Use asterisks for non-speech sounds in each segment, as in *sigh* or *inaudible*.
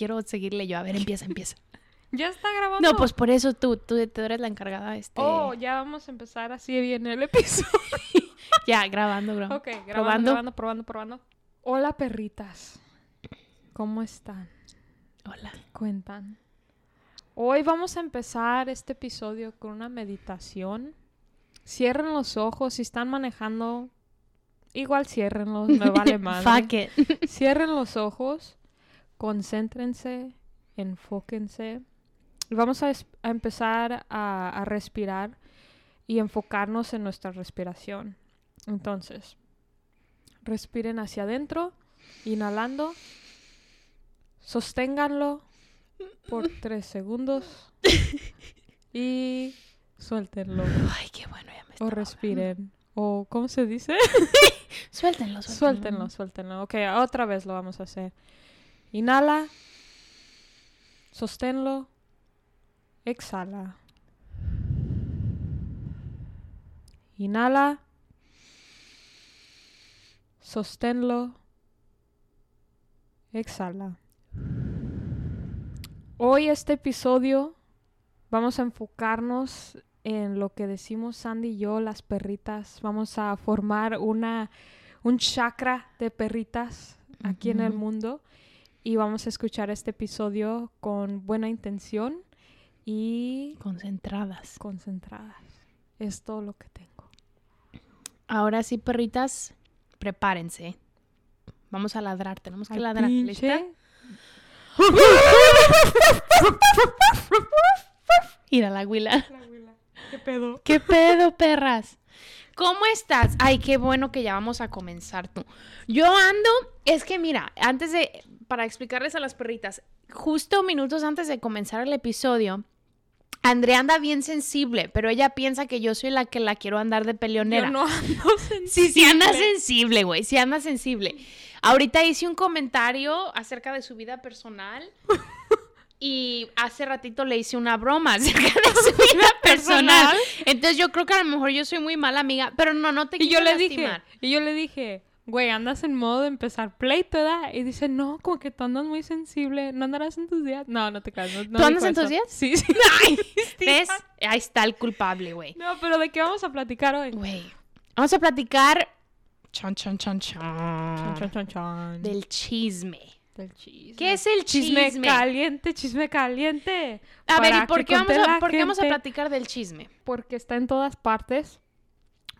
Quiero seguirle yo. A ver, empieza, empieza. *laughs* ¿Ya está grabando? No, pues por eso tú, tú, tú eres la encargada. Este... Oh, ya vamos a empezar así bien el episodio. *laughs* Ya, grabando, grabando. ok, grabando, Probando. probando, probando, probando. Hola, perritas. ¿Cómo están? Hola. Cuentan. Hoy vamos a empezar este episodio con una meditación. Cierren los ojos. Si están manejando, igual ciérrenlos. Me vale *laughs* madre. Fuck it. Cierren los ojos, concéntrense, enfóquense. Vamos a, empezar a, a respirar y enfocarnos en nuestra respiración. Entonces, respiren hacia adentro, inhalando, sosténganlo por *laughs* tres segundos y suéltenlo. Ay, qué bueno, ya me O respiren. O, ¿cómo se dice? *laughs* Suéltenlo, suéltenlo. Suéltenlo, suéltenlo. Ok, otra vez lo vamos a hacer. Inhala. Sosténlo. Exhala. Inhala. Sosténlo. Exhala. Hoy este episodio vamos a enfocarnos en lo que decimos Sandy y yo, las perritas. Vamos a formar una un chakra de perritas aquí en el mundo y vamos a escuchar este episodio con buena intención y Concentradas. concentradas. Es todo lo que tengo. Ahora sí, perritas, prepárense. Vamos a ladrar, tenemos que ladrar. ¿Lista? pinche. Ir a la huila. ¿Qué pedo? ¿Qué pedo, perras? ¿Cómo estás? Ay, qué bueno que ya vamos a comenzar tú. Yo ando, es que mira, antes de, para explicarles a las perritas, justo minutos antes de comenzar el episodio, Andrea anda bien sensible, pero ella piensa que yo soy la que la quiero andar de peleonera. Yo no ando *laughs* Sí, sí anda sensible. sensible, güey, sí anda sensible. Ahorita hice un comentario acerca de su vida personal *laughs* y hace ratito le hice una broma acerca de su *laughs* vida personal. Entonces yo creo que a lo mejor yo soy muy mala amiga, pero no, no te Y quiero yo le dije, lastimar. y yo le dije, güey, andas en modo de empezar pleito, ¿verdad? Y dice, no, como que tú andas muy sensible, ¿no andarás en tus días? No, no te creas. No, no ¿Tú andas en tus días? Sí, *laughs* sí. ¿Ves? Ahí está el culpable, güey. No, pero ¿de qué vamos a platicar hoy? Güey. Vamos a platicar chon, chon, chon, chon, Chon, chon, chon, chon. del chisme. Del chisme. ¿Qué es el chisme? Chisme caliente, chisme caliente. A ver, ¿y por qué, vamos a, por qué vamos a platicar del chisme? Porque está en todas partes,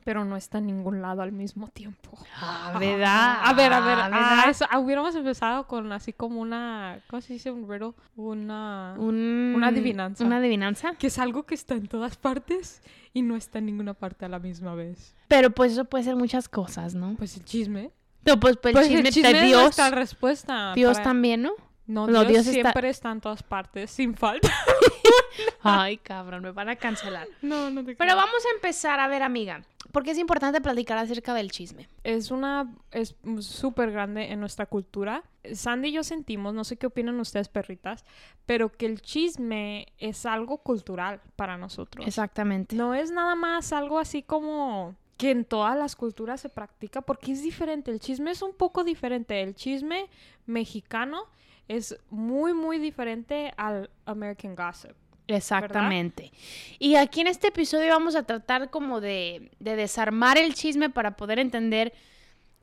pero no está en ningún lado al mismo tiempo. Ah, A ver, a ver, ah, ¿verdad? eso- ah, hubiéramos empezado con así como una, ¿cómo se dice? Un riddle, una... Un- Una adivinanza. ¿Una adivinanza? Que es algo que está en todas partes y no está en ninguna parte a la misma vez. Pero pues eso puede ser muchas cosas, ¿no? Pues el chisme. No, pues, pues, Pues el chisme, de es Dios. nuestra respuesta. Dios para- también, ¿no? No, No, Dios, Dios siempre está... en todas partes, sin falta. *laughs* Ay, cabrón, me van a cancelar. *laughs* No, no te Pero vamos a empezar, a ver, amiga. Porque es importante platicar acerca del chisme. Es una... es súper grande en nuestra cultura. Sandy y yo sentimos, no sé qué opinan ustedes, perritas, pero que el chisme es algo cultural para nosotros. Exactamente. No es nada más algo así como que en todas las culturas se practica porque es diferente. El chisme es un poco diferente. El chisme mexicano es muy, muy diferente al American Gossip. Exactamente. Y aquí en este episodio vamos a tratar como de, de desarmar el chisme para poder entender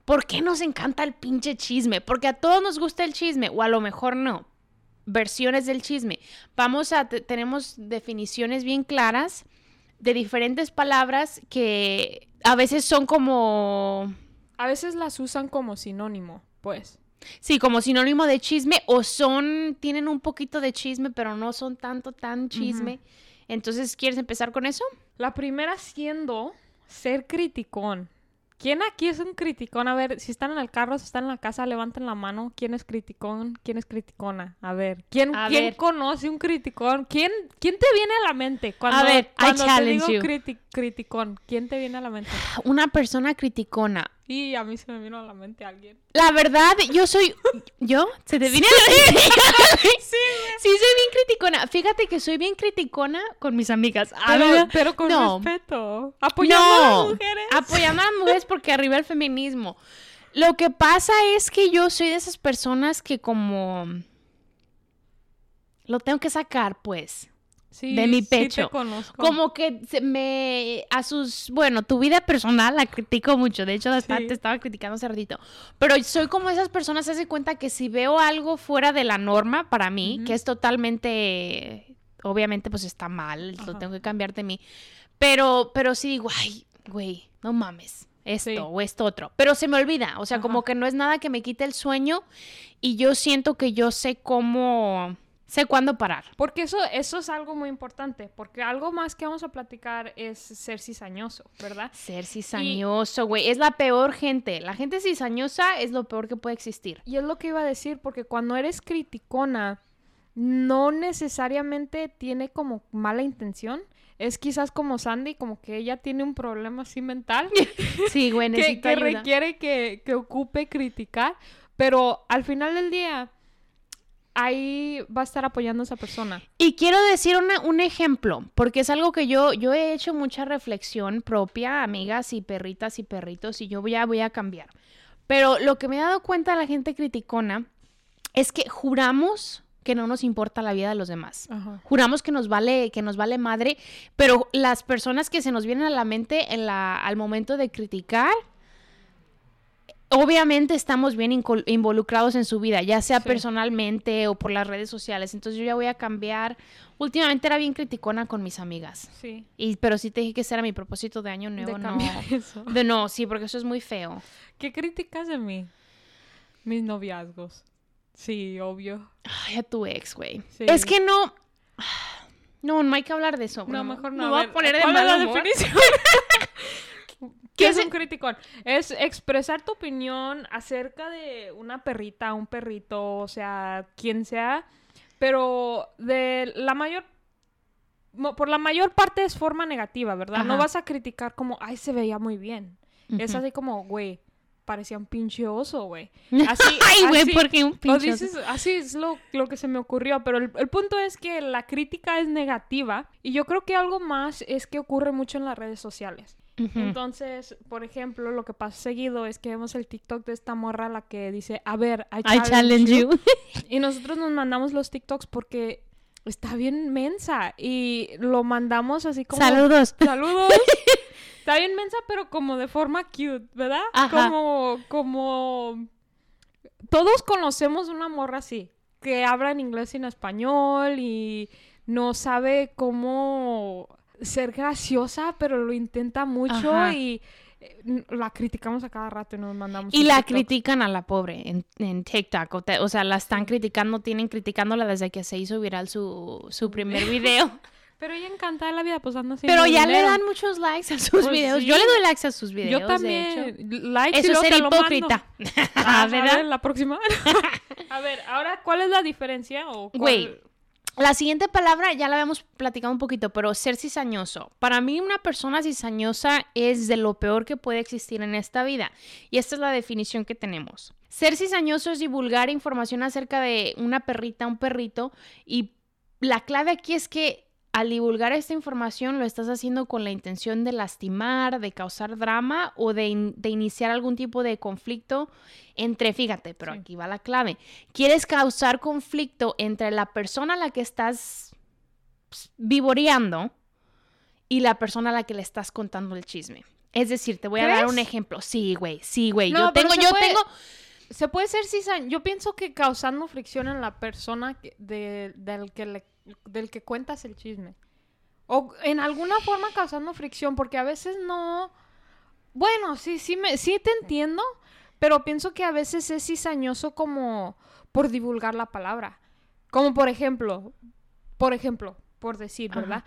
por qué nos encanta el pinche chisme. Porque a todos nos gusta el chisme, o a lo mejor no. Versiones del chisme. Vamos a, te- tenemos definiciones bien claras de diferentes palabras que a veces son como, A veces las usan como sinónimo, pues. Sí, como sinónimo de chisme, o son, tienen un poquito de chisme, pero no son tanto, tan chisme. Entonces, ¿quieres empezar con eso? La primera siendo ser criticón. ¿Quién aquí es un criticón? A ver, si están en el carro, si están en la casa, levanten la mano. ¿Quién es criticón? ¿Quién es criticona? A ver, ¿quién, A ¿quién ver. conoce un criticón? ¿Quién, ¿Quién te viene a la mente? Cuando, A ver, I cuando te challenge digo you. criti- criticón, ¿quién te viene a la mente? Una persona criticona. Y a mí se me vino a la mente alguien. La verdad, yo soy. ¿Yo? ¿Se te viene a la Sí, *laughs* sí, soy bien criticona. Fíjate que soy bien criticona con mis amigas. A Pero, ver, pero con no. respeto. Apoyando a las mujeres. apoyando a las mujeres porque arriba el feminismo. Lo que pasa es que yo soy de esas personas que como lo tengo que sacar, pues. Sí, de mi sí te pecho. conozco. Como que se me a sus, bueno, tu vida personal la critico mucho. De hecho, hasta Sí. te estaba criticando hace ratito. Pero soy como esas personas, se hace cuenta que si veo algo fuera de la norma para mí, Ujú. que es totalmente, obviamente, pues está mal, lo Ajá. tengo que cambiar de mí. Pero, pero sí digo, ay, güey, no mames. Esto Sí. o esto otro. Pero se me olvida. O sea, como Ajá. que no es nada que me quite el sueño. Y yo siento que yo sé cómo. Sé cuándo parar. Porque eso, eso es algo muy importante, porque algo más que vamos a platicar es ser cizañoso, ¿verdad? Ser cizañoso, güey. Es la peor gente. La gente cizañosa es lo peor que puede existir. Y es lo que iba a decir, porque cuando eres criticona, no necesariamente tiene como mala intención. Es quizás como Sandy, como que ella tiene un problema así mental *laughs* Sí, güey, *laughs* que, necesito que ayuda. requiere que, que ocupe criticar, pero al final del día ahí va a estar apoyando a esa persona. Y quiero decir una- un ejemplo, porque es algo que yo, yo he hecho mucha reflexión propia, amigas y perritas y perritos, y yo ya voy a cambiar. Pero lo que me he dado cuenta de la gente criticona es que juramos que no nos importa la vida de los demás. Ajá. Juramos que nos vale, que nos vale madre, pero las personas que se nos vienen a la mente en la, al momento de criticar, obviamente estamos bien involucrados en su vida, ya sea Sí. personalmente o por las redes sociales. Entonces yo ya voy a cambiar. Últimamente era bien criticona con mis amigas. Sí. Y, pero sí te dije que ese era mi propósito de año De nuevo, no. *laughs* eso. De no, sí, porque eso es muy feo. ¿Qué criticas de mí? Mis noviazgos. Sí, obvio. Ay, a tu ex, güey. Sí. Es que no. *sighs* No, no hay que hablar de eso. No, mejor no. Me a voy a poner de ¿cuál es mal la humor. definición? *laughs* ¿Qué ¿Qué es un criticón? Es expresar tu opinión acerca de una perrita, un perrito, o sea, quien sea, pero de la mayor por la mayor parte es forma negativa, ¿verdad? No vas a criticar como, ay, se veía muy bien. Es así como, güey, parecía un pinche oso, güey. *laughs* Así, Ay, güey, porque un pinche. dices, así es lo, lo que se me ocurrió, pero el, el punto es que la crítica es negativa y yo creo que algo más es que ocurre mucho en las redes sociales. Entonces, por ejemplo, lo que pasa seguido es que vemos el TikTok de esta morra la que dice, a ver, I I challenge, challenge you. you. *laughs* Y nosotros nos mandamos los TikToks porque está bien mensa y lo mandamos así como... Saludos. Saludos. *laughs* Está bien mensa, pero como de forma cute, ¿verdad? Ajá. Como, como... Todos conocemos una morra así, que habla en inglés y en español y no sabe cómo ser graciosa, pero lo intenta mucho Ajá. y eh, la criticamos a cada rato y nos mandamos Y la TikTok. critican a la pobre en, en TikTok. O, te- o sea, la están criticando, tienen criticándola desde que se hizo viral su, su primer *laughs* video. Pero ella encantada de la vida, pues anda así. Pero ya le dan muchos likes a sus Pues videos. sí. Yo le doy likes a sus videos. Yo de también. hecho. Likes y Eso es ser hipócrita. Ah, *laughs* Ah, a ¿verdad? ver, la próxima. *laughs* a ver, ahora, ¿cuál es la diferencia? O cuál- Güey, La siguiente palabra ya la habíamos platicado un poquito, pero ser cizañoso. Para mí una persona cizañosa es de lo peor que puede existir en esta vida. Y esta es la definición que tenemos. Ser cizañoso es divulgar información acerca de una perrita, un perrito. Y la clave aquí es que al divulgar esta información lo estás haciendo con la intención de lastimar, de causar drama o de, in- de iniciar algún tipo de conflicto entre, fíjate, pero Sí. aquí va la clave. Quieres causar conflicto entre la persona a la que estás pues, vivoreando y la persona a la que le estás contando el chisme. Es decir, te voy a dar un ejemplo. Sí, güey, sí, güey. No, yo tengo, yo puede- tengo. Se puede ser cizañoso. Yo pienso que causando fricción en la persona que- de- del, que le- del que cuentas el chisme. O en alguna forma causando fricción, porque a veces no. Bueno, sí, sí, me, sí te entiendo, pero pienso que a veces es cizañoso como por divulgar la palabra. Como por ejemplo, por ejemplo, por decir, Ajá. ¿verdad?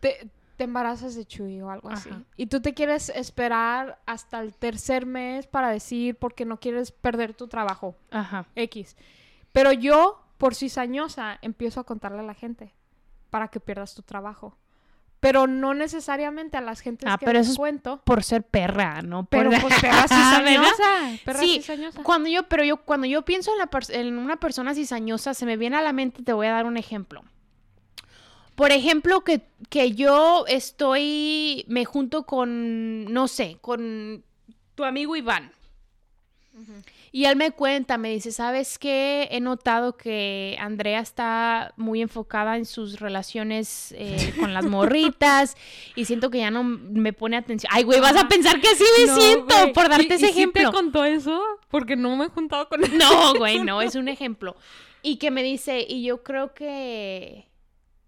Te, te embarazas de Chuy o algo así. Y tú te quieres esperar hasta el tercer mes para decir porque no quieres perder tu trabajo. Ajá. X. Pero yo, por cizañosa, empiezo a contarle a la gente para que pierdas tu trabajo. Pero no necesariamente a las gentes Ah, que pero les eso es cuento. Por ser perra, ¿no? Por- Pero pues *laughs* perra ¿Verdad? cizañosa. Perra Sí, cizañosa. Cuando yo, pero yo, cuando yo pienso en, la en una persona cizañosa, se me viene a la mente, te voy a dar un ejemplo. Por ejemplo, que, que yo estoy, me junto con, no sé, con tu amigo Iván. Y él me cuenta, me dice, ¿sabes qué? He notado que Andrea está muy enfocada en sus relaciones eh, *laughs* con las morritas y siento que ya no me pone atención. Ay, güey, vas a pensar que así me No, siento güey. por darte ¿Y- ese y sí ejemplo. te contó eso? Porque no me he juntado con *laughs* él. No, güey, no, es un ejemplo. Y que me dice, y yo creo que,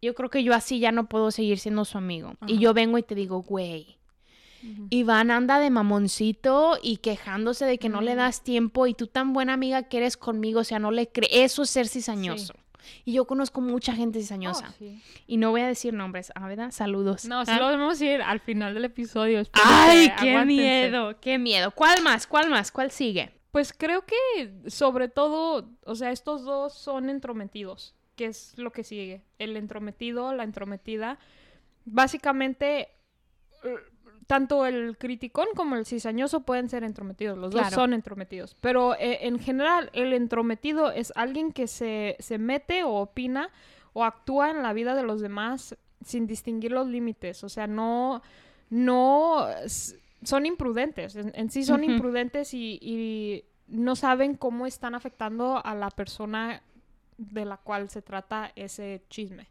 yo creo que yo así ya no puedo seguir siendo su amigo. Y yo vengo y te digo, güey, Ujú. Iván anda de mamoncito y quejándose de que no le das tiempo y tú tan buena amiga que eres conmigo, o sea, no le crees. Eso es ser cizañoso. Y yo conozco mucha gente cizañosa. Oh, sí. Y no voy a decir nombres, ¿ah, ¿verdad? Saludos. No, sí ¿Ah? lo debemos decir al final del episodio. ¡Ay, qué aguántense. miedo! ¡Qué miedo! ¿Cuál más? ¿Cuál más? ¿Cuál sigue? Pues creo que sobre todo, o sea, estos dos son entrometidos, que es lo que sigue. El entrometido, la entrometida. Básicamente, tanto el criticón como el cizañoso pueden ser entrometidos. Los dos son entrometidos. Pero eh, en general, el entrometido es alguien que se, se mete o opina o actúa en la vida de los demás sin distinguir los límites. O sea, no, no son imprudentes. En, en sí son imprudentes y, y no saben cómo están afectando a la persona de la cual se trata ese chisme.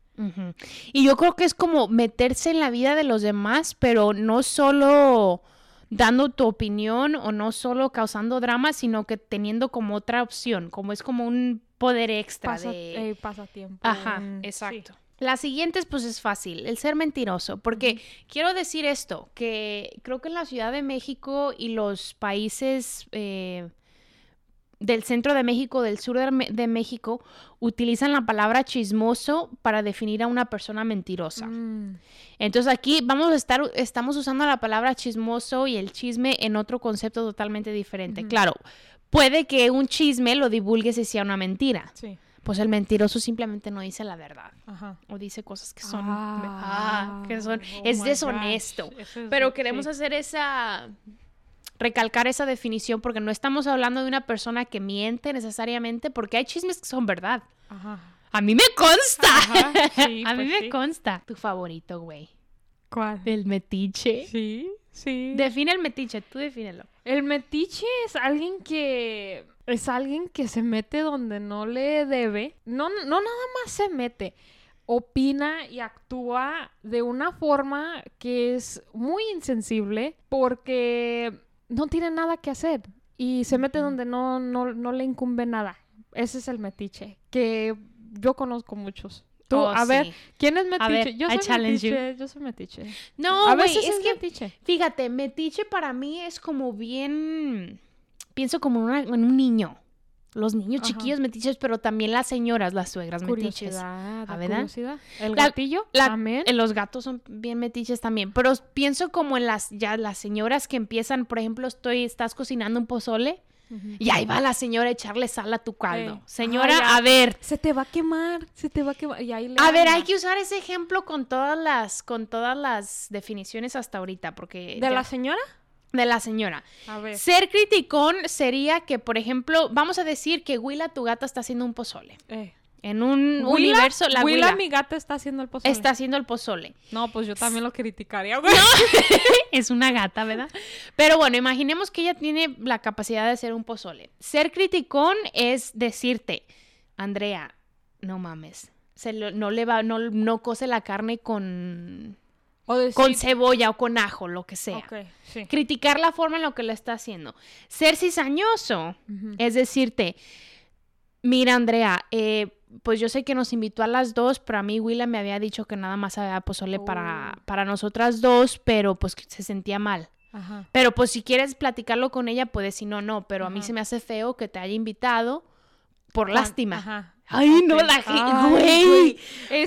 Y yo creo que es como meterse en la vida de los demás, pero no solo dando tu opinión o no solo causando drama, sino que teniendo como otra opción, como es como un poder extra de... eh, pasatiempo. Ajá, mm, exacto. sí. La siguiente, pues es fácil, el ser mentiroso, porque quiero decir esto, que creo que en la Ciudad de México y los países eh, del centro de México, del sur de, México, utilizan la palabra chismoso para definir a una persona mentirosa. Mm, Entonces aquí vamos a estar, estamos usando la palabra chismoso y el chisme en otro concepto totalmente diferente. Claro, puede que un chisme lo divulgues y sea una mentira. sí, Pues el mentiroso simplemente no dice la verdad ajá. o dice cosas que son Ah, ah, que son oh es deshonesto. es- Pero queremos sí. hacer esa recalcar esa definición porque no estamos hablando de una persona que miente necesariamente porque hay chismes que son verdad. Ajá. A mí me consta. Ajá, sí, *laughs* A mí pues me sí. consta. Tu favorito, güey. ¿Cuál? El metiche. Sí, sí. Define el metiche, tú defínelo. El metiche es alguien que es alguien que se mete donde no le debe. No, no nada más se mete. Opina y actúa de una forma que es muy insensible porque no tiene nada que hacer y se mete donde no, no, no le incumbe nada. Ese es el metiche, que yo conozco muchos. Tú, Oh, a ver. ¿quién es metiche? ver, yo soy metiche, yo soy metiche. No, a veces es es que metiche. fíjate, metiche para mí es como bien pienso como una- en un niño. Los niños Ajá. chiquillos metiches, pero también las señoras, las suegras metiches. Curiosidad, ¿Ah, la verdad? curiosidad. El La- gatillo la- también. Eh, Los gatos son bien metiches también, pero pienso como en las ya las señoras que empiezan, por ejemplo, estoy estás cocinando un pozole y ahí va la señora a echarle sal a tu caldo. Señora, Ah, a ver, Se te va a quemar, se te va a quemar. Y ahí le a ver, hay que usar ese ejemplo con todas las con todas las definiciones hasta ahorita, porque ¿De ya- la señora? De la señora. A ver. Ser criticón sería que, por ejemplo, vamos a decir que Willa, tu gata, está haciendo un pozole. Eh. En un Willa- universo, la Willa, Willa, mi gata, está haciendo el pozole. está haciendo el pozole. No, pues yo también lo criticaría, güey. *laughs* *laughs* es una gata, ¿verdad? Pero bueno, imaginemos que ella tiene la capacidad de hacer un pozole. Ser criticón es decirte, Andrea, no mames, se lo- no le va, no, no cose la carne con, O decir... con cebolla o con ajo, lo que sea. Sí. Criticar la forma en la que lo está haciendo. Ser cizañoso es decirte, mira Andrea, eh, pues yo sé que nos invitó a las dos, pero a mí Willa me había dicho que nada más había pozole para, Oh. para nosotras dos, pero pues se sentía mal. Ajá. Pero pues si quieres platicarlo con ella, puedes, si no, no. Pero a mí se me hace feo que te haya invitado por lástima. Ajá. Ay, no, la gente, güey.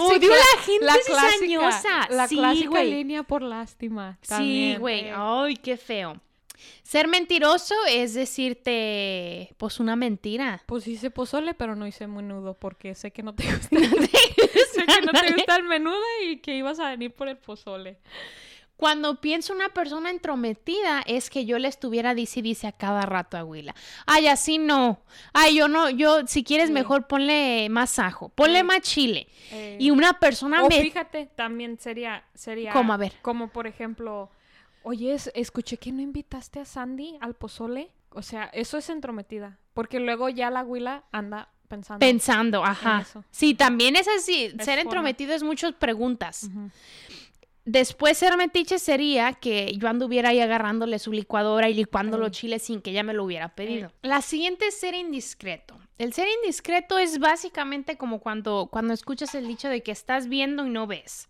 Odio la gente la clásica. La Sí, clásica güey. línea por lástima. Sí, güey. eh. Ay, qué feo. Ser mentiroso es decirte, pues, una mentira. Pues hice pozole, pero no hice menudo porque sé que no te *laughs* gusta. *laughs* sé que no te gusta el menudo y que ibas a venir por el pozole. Cuando pienso una persona entrometida es que yo le estuviera dice a cada rato a Willa. Ay, así no. Ay, yo no, yo, si quieres Sí. mejor ponle más ajo, ponle Sí. más chile. Eh, Y una persona o me... fíjate, también sería, sería ¿Cómo? A ver. como por ejemplo, oye, es- escuché que no invitaste a Sandy al pozole. O sea, eso es entrometida. Porque luego ya la huila anda pensando. Pensando, ajá. eso. Sí, también es así. Es ser forma. entrometido es muchas preguntas. Después ser metiche sería que yo anduviera ahí agarrándole su licuadora y licuando los chiles sin que ella me lo hubiera pedido. La siguiente es ser indiscreto. El ser indiscreto es básicamente como cuando, cuando escuchas el dicho de que estás viendo y no ves.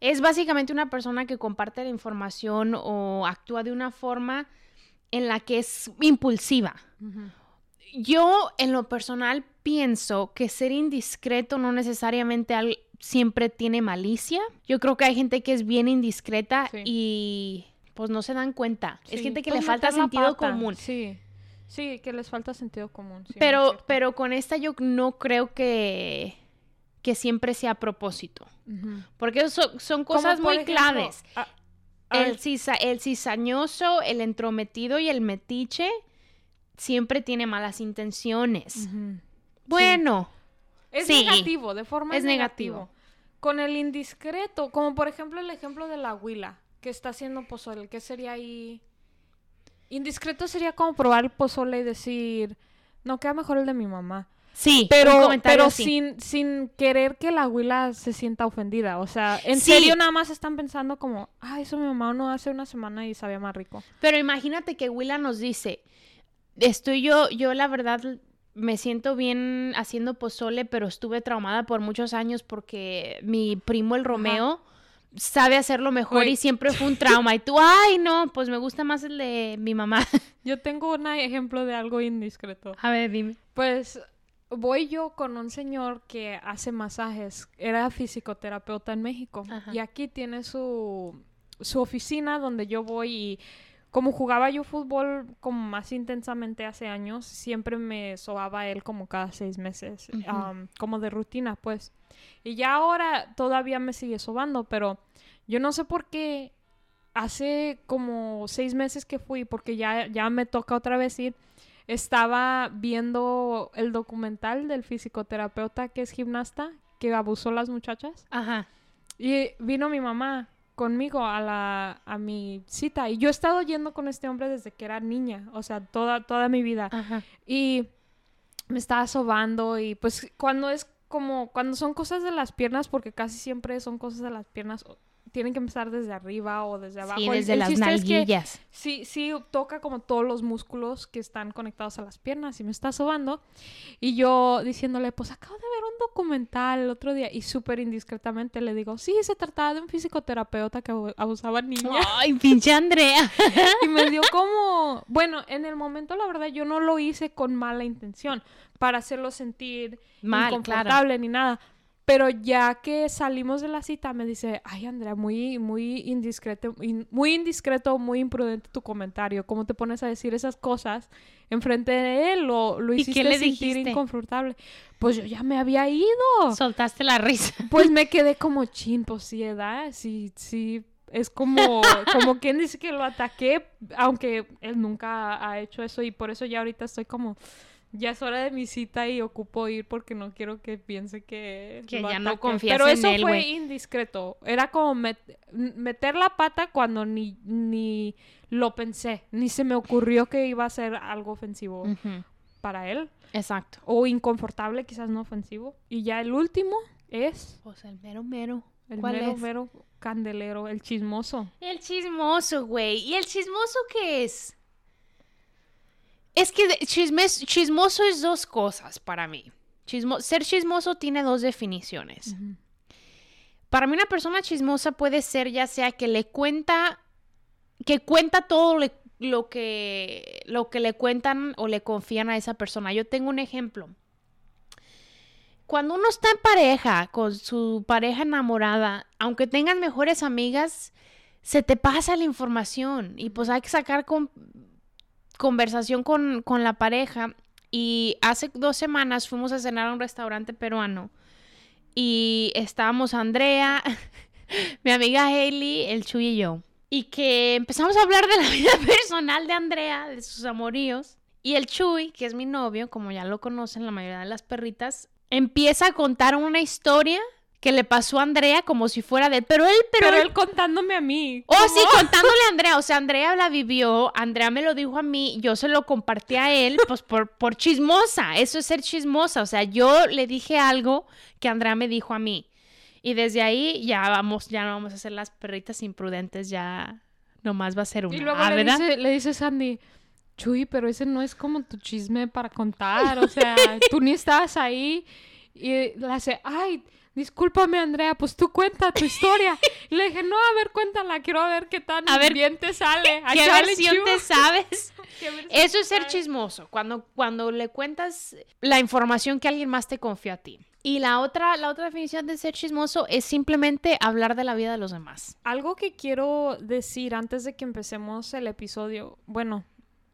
Es básicamente una persona que comparte la información o actúa de una forma en la que es impulsiva. Yo, en lo personal, pienso que ser indiscreto no necesariamente al- siempre tiene malicia. Yo creo que hay gente que es bien indiscreta Sí. y pues no se dan cuenta. es gente que pues le falta sentido pata. común. Sí. Sí, que les falta sentido común. sí, pero, pero con esta yo no creo que, que siempre sea a propósito. Porque son, cosas muy ejemplo, claves. a- a El, el cizañoso, el entrometido y el metiche siempre tiene malas intenciones. Bueno, Es Sí. negativo, de forma Es negativo. negativo. Con el indiscreto, como por ejemplo el ejemplo de la huila, que está haciendo pozole, ¿qué sería ahí? Indiscreto sería como probar el pozole y decir, no, queda mejor el de mi mamá. sí, Pero, pero sin, sin querer que la huila se sienta ofendida. O sea, en Sí. serio nada más están pensando como, ah, eso mi mamá no hace una semana y sabía más rico. Pero imagínate que Willa nos dice, estoy yo, yo la verdad me siento bien haciendo pozole, pero estuve traumada por muchos años porque mi primo el Romeo sabe hacerlo mejor y siempre fue un *laughs* trauma. Y tú, ay, no, pues me gusta más el de mi mamá. *laughs* Yo tengo un ejemplo de algo indiscreto. A ver, dime. Pues voy yo con un señor que hace masajes. Era fisioterapeuta en México. Ajá. Y aquí tiene su, su oficina donde yo voy y como jugaba yo fútbol como más intensamente hace años, siempre me sobaba él como cada seis meses, como de rutina, pues. Y ya ahora todavía me sigue sobando, pero yo no sé por qué hace como seis meses que fui, porque ya, ya me toca otra vez ir. Estaba viendo el documental del fisioterapeuta que es gimnasta, que abusó a las muchachas. Ajá. Y vino mi mamá conmigo a la a mi cita y yo he estado yendo con este hombre desde que era niña, o sea, toda toda mi vida. Ajá. Y me estaba sobando y pues cuando es como cuando son cosas de las piernas porque casi siempre son cosas de las piernas tienen que empezar desde arriba o desde abajo. Sí, El- desde el las chiste es que nalguillas. Sí, sí, toca como todos los músculos que están conectados a las piernas y me está sobando. Y yo diciéndole, pues acabo de ver un documental el otro día y súper indiscretamente le digo, sí, se trataba de un fisioterapeuta que abu- abusaba a niñas. *laughs* Ay, pinche Andrea. y me dio como, bueno, en el momento la verdad yo no lo hice con mala intención para hacerlo sentir Mal, inconfortable ni nada. Pero ya que salimos de la cita me dice, ay Andrea, muy, muy indiscreto, in- muy indiscreto, muy imprudente tu comentario. ¿Cómo te pones a decir esas cosas enfrente de él? Lo, lo ¿Y hiciste qué le sentir dijiste? inconfortable. Pues yo ya me había ido. Soltaste la risa. *laughs* Pues me quedé como chin, pues. Sí, sí. Es como, *laughs* como quien dice que lo ataqué, aunque él nunca ha hecho eso y por eso ya ahorita estoy como, ya es hora de mi cita y ocupo ir porque no quiero que piense que... Que ya no confías Pero en eso él, fue indiscreto. Era como met- meter la pata cuando ni, ni lo pensé, ni se me ocurrió que iba a ser algo ofensivo para él Exacto. o inconfortable, quizás no ofensivo. Y ya el último es... Pues el mero mero. El ¿Cuál mero, es? mero candelero, el chismoso. El chismoso, güey. ¿Y el chismoso qué es? Es que chismes- chismoso es dos cosas para mí. Chismo- ser chismoso tiene dos definiciones. Para mí una persona chismosa puede ser ya sea que le cuenta, que cuenta todo le- lo, que, lo que le cuentan o le confían a esa persona. Yo tengo un ejemplo. Cuando uno está en pareja con su pareja enamorada, aunque tengan mejores amigas, se te pasa la información y pues hay que sacar con- conversación con, con la pareja. Y hace dos semanas fuimos a cenar a un restaurante peruano y estábamos Andrea, *laughs* mi amiga Hailey, el Chuy y yo. Y que empezamos a hablar de la *laughs* vida personal de Andrea, de sus amoríos. Y el Chuy, que es mi novio, como ya lo conocen la mayoría de las perritas, empieza a contar una historia que le pasó a Andrea como si fuera de... Pero él, pero, Pero él... él contándome a mí. Oh, sí, contándole a Andrea. O sea, Andrea la vivió, Andrea me lo dijo a mí, yo se lo compartí a él, pues por, por chismosa. Eso es ser chismosa. O sea, yo le dije algo que Andrea me dijo a mí. Y desde ahí ya vamos, ya no vamos a ser las perritas imprudentes, ya nomás va a ser una. Y luego Ah, le dice, le dice Sandy, Chuy, pero ese no es como tu chisme para contar. O *laughs* sea, tú ni estabas ahí. Y le hace, ay, discúlpame, Andrea, pues tú cuenta tu historia. Y *laughs* le dije, no, a ver, cuéntala, quiero ver qué tan A ver, bien te sale. *laughs* ¿Qué chale, versión te sabes? *laughs* ¿Qué versión Eso es ser sabes? chismoso, cuando, cuando le cuentas la información que alguien más te confió a ti. Y la otra, la otra definición de ser chismoso es simplemente hablar de la vida de los demás. Algo que quiero decir antes de que empecemos el episodio, bueno,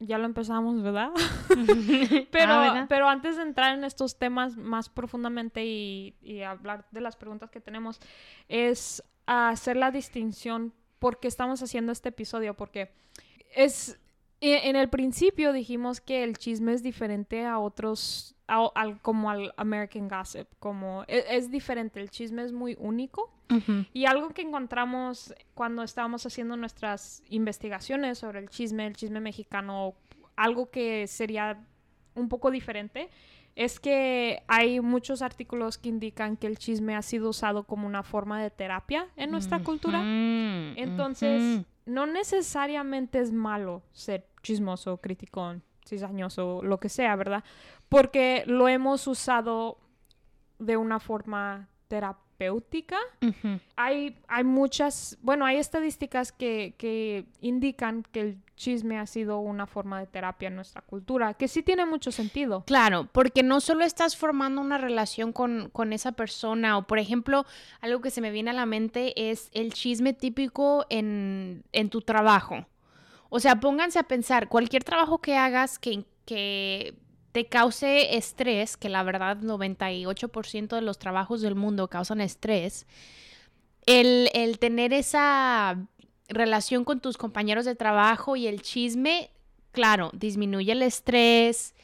ya lo empezamos, ¿verdad? *laughs* *laughs* pero, Ah, ¿verdad? pero antes de entrar en estos temas más profundamente y, y hablar de las preguntas que tenemos, es hacer la distinción por qué estamos haciendo este episodio, porque es... e- En el principio dijimos que el chisme es diferente a otros, a- al, como al American Gossip, como e- es diferente, el chisme es muy único. Y algo que encontramos cuando estábamos haciendo nuestras investigaciones sobre el chisme, el chisme mexicano, algo que sería un poco diferente, es que hay muchos artículos que indican que el chisme ha sido usado como una forma de terapia en nuestra cultura. Ujú, Entonces, ujú. no necesariamente es malo ser chismoso, criticón, cizañoso, lo que sea, ¿verdad? Porque lo hemos usado de una forma terapéutica. Hay, hay muchas, bueno, hay estadísticas que, que indican que el chisme ha sido una forma de terapia en nuestra cultura, que sí tiene mucho sentido. Claro, porque no solo estás formando una relación con, con esa persona, o por ejemplo, algo que se me viene a la mente es el chisme típico en, en tu trabajo. O sea, pónganse a pensar, cualquier trabajo que hagas que, que te cause estrés, que la verdad 98% de los trabajos del mundo causan estrés, el, el tener esa relación con tus compañeros de trabajo y el chisme, claro, disminuye el estrés,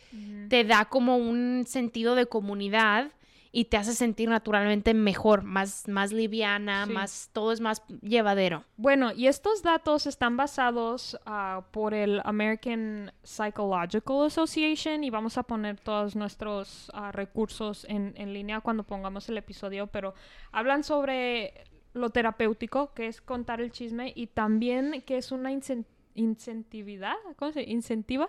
te da como un sentido de comunidad y te hace sentir naturalmente mejor, más, más liviana, Sí. más, todo es más llevadero. Bueno, y estos datos están basados ah, por el American Psychological Association y vamos a poner todos nuestros ah, recursos en, en línea cuando pongamos el episodio, pero hablan sobre lo terapéutico, que es contar el chisme, y también que es una incen- incentividad, ¿cómo se dice? Incentiva.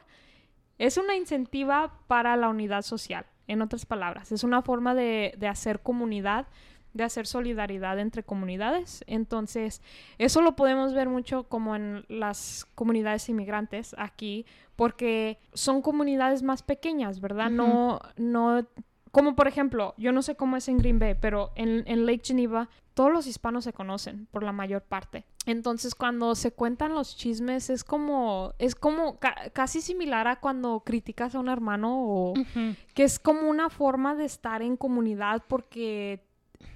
Es una incentiva para la unidad social, en otras palabras. Es una forma de, de hacer comunidad, de hacer solidaridad entre comunidades. Entonces, eso lo podemos ver mucho como en las comunidades inmigrantes aquí, porque son comunidades más pequeñas, ¿verdad? No, no, como por ejemplo, yo no sé cómo es en Green Bay, pero en, en Lake Geneva todos los hispanos se conocen por la mayor parte. Entonces, cuando se cuentan los chismes es como, es como ca- casi similar a cuando criticas a un hermano o que es como una forma de estar en comunidad porque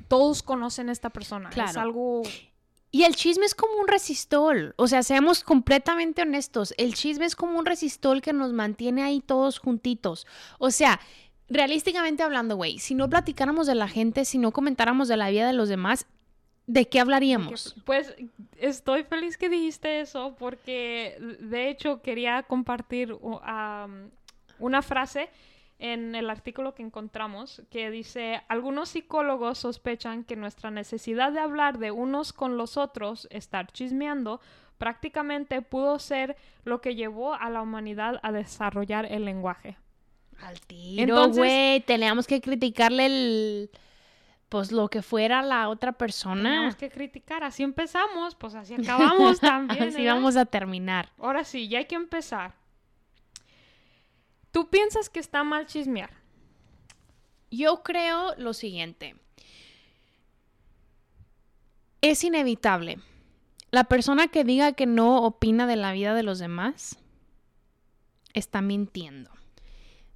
todos conocen a esta persona. Es Claro. algo Y el chisme es como un resistol, o sea, seamos completamente honestos, el chisme es como un resistol que nos mantiene ahí todos juntitos. O sea, realísticamente hablando, güey, si no platicáramos de la gente, si no comentáramos de la vida de los demás, ¿de qué hablaríamos? Pues estoy feliz que dijiste eso porque de hecho quería compartir u- am, una frase en el artículo que encontramos que dice, algunos psicólogos sospechan que nuestra necesidad de hablar de unos con los otros, estar chismeando, prácticamente pudo ser lo que llevó a la humanidad a desarrollar el lenguaje. Al tiro, güey, teníamos que criticarle el... Pues lo que fuera la otra persona. Teníamos que criticar, así empezamos, pues así acabamos *laughs* también. Así ¿verdad? vamos a terminar. Ahora sí, ya hay que empezar. ¿Tú piensas que está mal chismear? Yo creo lo siguiente. Es inevitable. La persona que diga que no opina de la vida de los demás está mintiendo.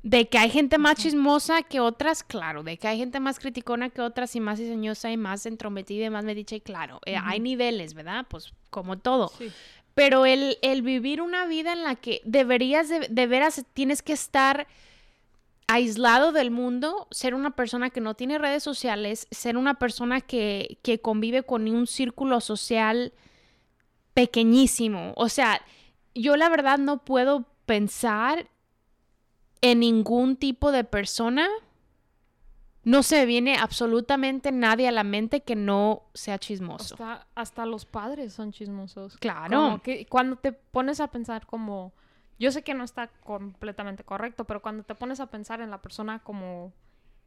De que hay gente más chismosa que otras, claro. De que hay gente más criticona que otras y más diseñosa y más entrometida y más medicha y claro. Eh, Hay niveles, ¿verdad? Pues como todo. Sí. Pero el, el vivir una vida en la que deberías, de, de veras, tienes que estar aislado del mundo, ser una persona que no tiene redes sociales, ser una persona que, que convive con un círculo social pequeñísimo. O sea, yo la verdad no puedo pensar en ningún tipo de persona. No se viene absolutamente nadie a la mente que no sea chismoso. Hasta, hasta los padres son chismosos. Claro. Como que cuando te pones a pensar como... Yo sé que no está completamente correcto, pero cuando te pones a pensar en la persona como,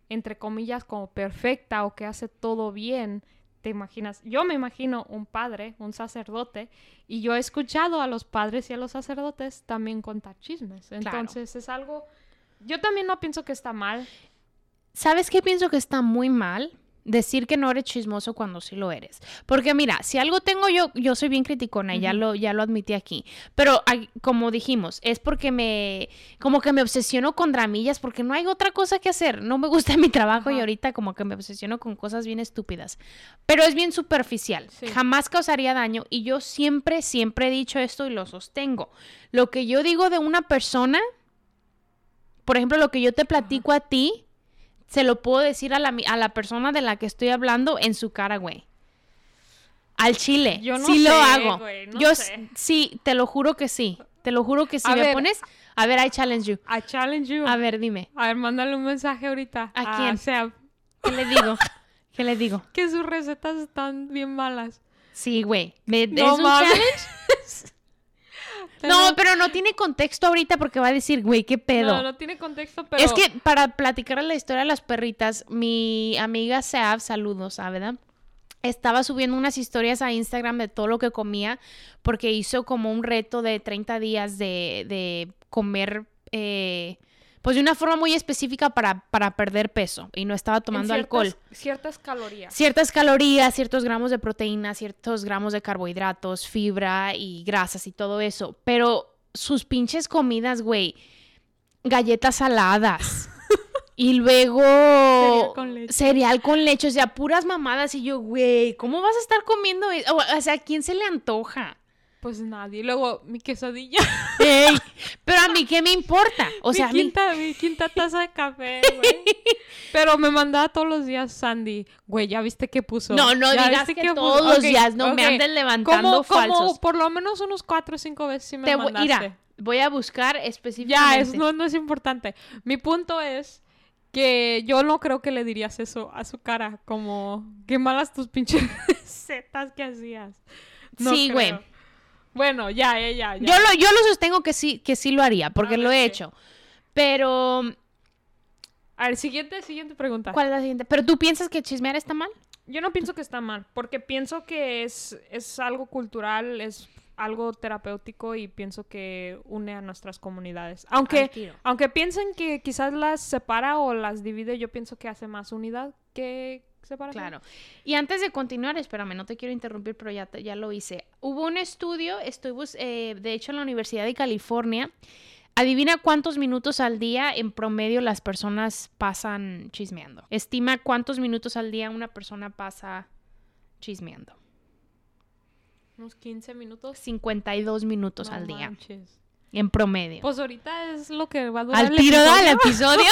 entre comillas, como perfecta o que hace todo bien, te imaginas, yo me imagino un padre, un sacerdote, y yo he escuchado a los padres y a los sacerdotes también contar chismes. Claro. Entonces es algo, yo también no pienso que está mal. ¿Sabes qué pienso que está muy mal? Decir que no eres chismoso cuando sí lo eres. Porque mira, si algo tengo yo, yo soy bien criticona, y ya, lo, ya lo admití aquí. Pero como dijimos, es porque me, como que me obsesiono con dramillas porque no hay otra cosa que hacer. No me gusta *laughs* mi trabajo y ahorita como que me obsesiono con cosas bien estúpidas. Pero es bien superficial. Sí. Jamás causaría daño y yo siempre, siempre he dicho esto y lo sostengo. Lo que yo digo de una persona, por ejemplo, lo que yo te platico a ti, se lo puedo decir a la, a la persona de la que estoy hablando en su cara, güey. Al chile. Yo no sí lo hago. güey, no yo sé. sí, te lo juro que sí. Te lo juro que sí. A ¿Me ver. pones? A ver, I challenge you. I challenge you. A ver, dime. A ver, mándale un mensaje ahorita. ¿A quién? Seb, ¿Qué le digo? *laughs* ¿Qué le digo? que sus recetas están bien malas. Sí, güey. ¿Me- No ¿Es un mames. *laughs* No, pero no tiene contexto ahorita porque va a decir, güey, qué pedo. No, no tiene contexto, pero... Es que para platicar la historia de las perritas, mi amiga Seab, saludos, ¿ah, ¿verdad? Estaba subiendo unas historias a Instagram de todo lo que comía porque hizo como un reto de 30 días de, de comer, eh, pues de una forma muy específica para, para perder peso y no estaba tomando ciertas- alcohol. Ciertas calorías. Ciertas calorías, ciertos gramos de proteína, ciertos gramos de carbohidratos, fibra y grasas y todo eso. Pero sus pinches comidas, güey, galletas saladas. *laughs* y luego Cereal con leche. cereal con leche, o sea, puras mamadas. Y yo, güey, ¿cómo vas a estar comiendo eso? O, o sea, ¿a quién se le antoja? Pues nadie. Luego, mi quesadilla. *laughs* Ey, pero a mí, ¿qué me importa? O sea, mi, mí- quinta, mi quinta taza de café, güey. *laughs* Pero me mandaba todos los días Sandy. Güey, ¿ya viste qué puso? No, no ¿Ya digas que puso? todos los días, no me anden levantando Como, falsos. como por lo menos unos cuatro o cinco veces sí me Te mandaste. mira, voy a buscar específicamente. Ya, es, no, no es importante. Mi punto es que yo no creo que le dirías eso a su cara, como qué malas tus pinches *laughs* recetas que hacías. No Sí, güey. Bueno, ya, ya, ya. Yo lo, yo lo sostengo que sí, que sí lo haría, porque A lo he hecho. Pero, A ver, siguiente, siguiente pregunta. ¿cuál es la siguiente? ¿Pero tú piensas que chismear está mal? Yo no pienso que está mal, porque pienso que es, es algo cultural, es algo terapéutico y pienso que une a nuestras comunidades. Aunque, aunque piensen que quizás las separa o las divide, yo pienso que hace más unidad que separación. Claro. Y antes de continuar, espérame, no te quiero interrumpir, pero ya, ya lo hice. Hubo un estudio, estoy eh, de hecho en la Universidad de California. Adivina cuántos minutos al día en promedio las personas pasan chismeando. Estima cuántos minutos al día una persona pasa chismeando. Unos 15 minutos. 52 minutos No al día manches. En promedio. Pues ahorita es lo que va a durar Al el tiro da el episodio.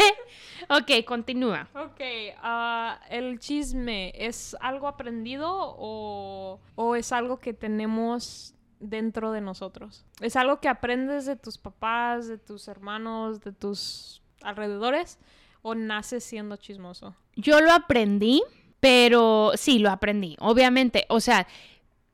*laughs* ok, continúa. Ok, ah, el chisme, ¿es algo aprendido o, o es algo que tenemos dentro de nosotros? ¿Es algo que aprendes de tus papás, de tus hermanos, de tus alrededores o naces siendo chismoso? Yo lo aprendí, pero sí, lo aprendí, obviamente. O sea,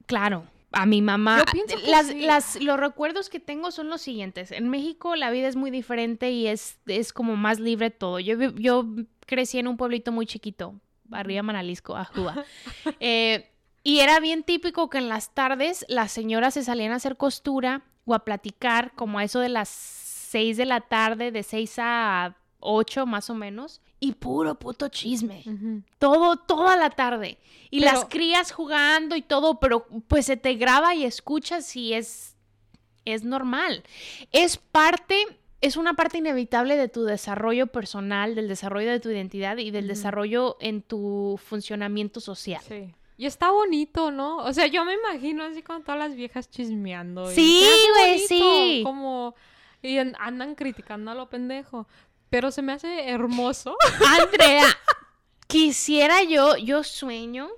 claro, a mi mamá. Las, sí. las- los recuerdos que tengo son los siguientes. En México la vida es muy diferente y es, es como más libre todo. Yo, yo crecí en un pueblito muy chiquito, arriba Manalisco, Ajúa. *laughs* Eh, y era bien típico que en las tardes las señoras se salían a hacer costura o a platicar, como a eso de las 6 de la tarde, de 6 a 8 más o menos, y puro puto chisme. Todo, toda la tarde. Y Pero- las crías jugando y todo, pero pues se te graba y escuchas y es, es normal. Es parte, es una parte inevitable de tu desarrollo personal, del desarrollo de tu identidad y del desarrollo en tu funcionamiento social. Sí. Y está bonito, ¿no? O sea, yo me imagino así con todas las viejas chismeando. Sí, güey, sí. Como... Y an- andan criticando a lo pendejo. Pero se me hace hermoso. *laughs* Andrea, quisiera yo, yo sueño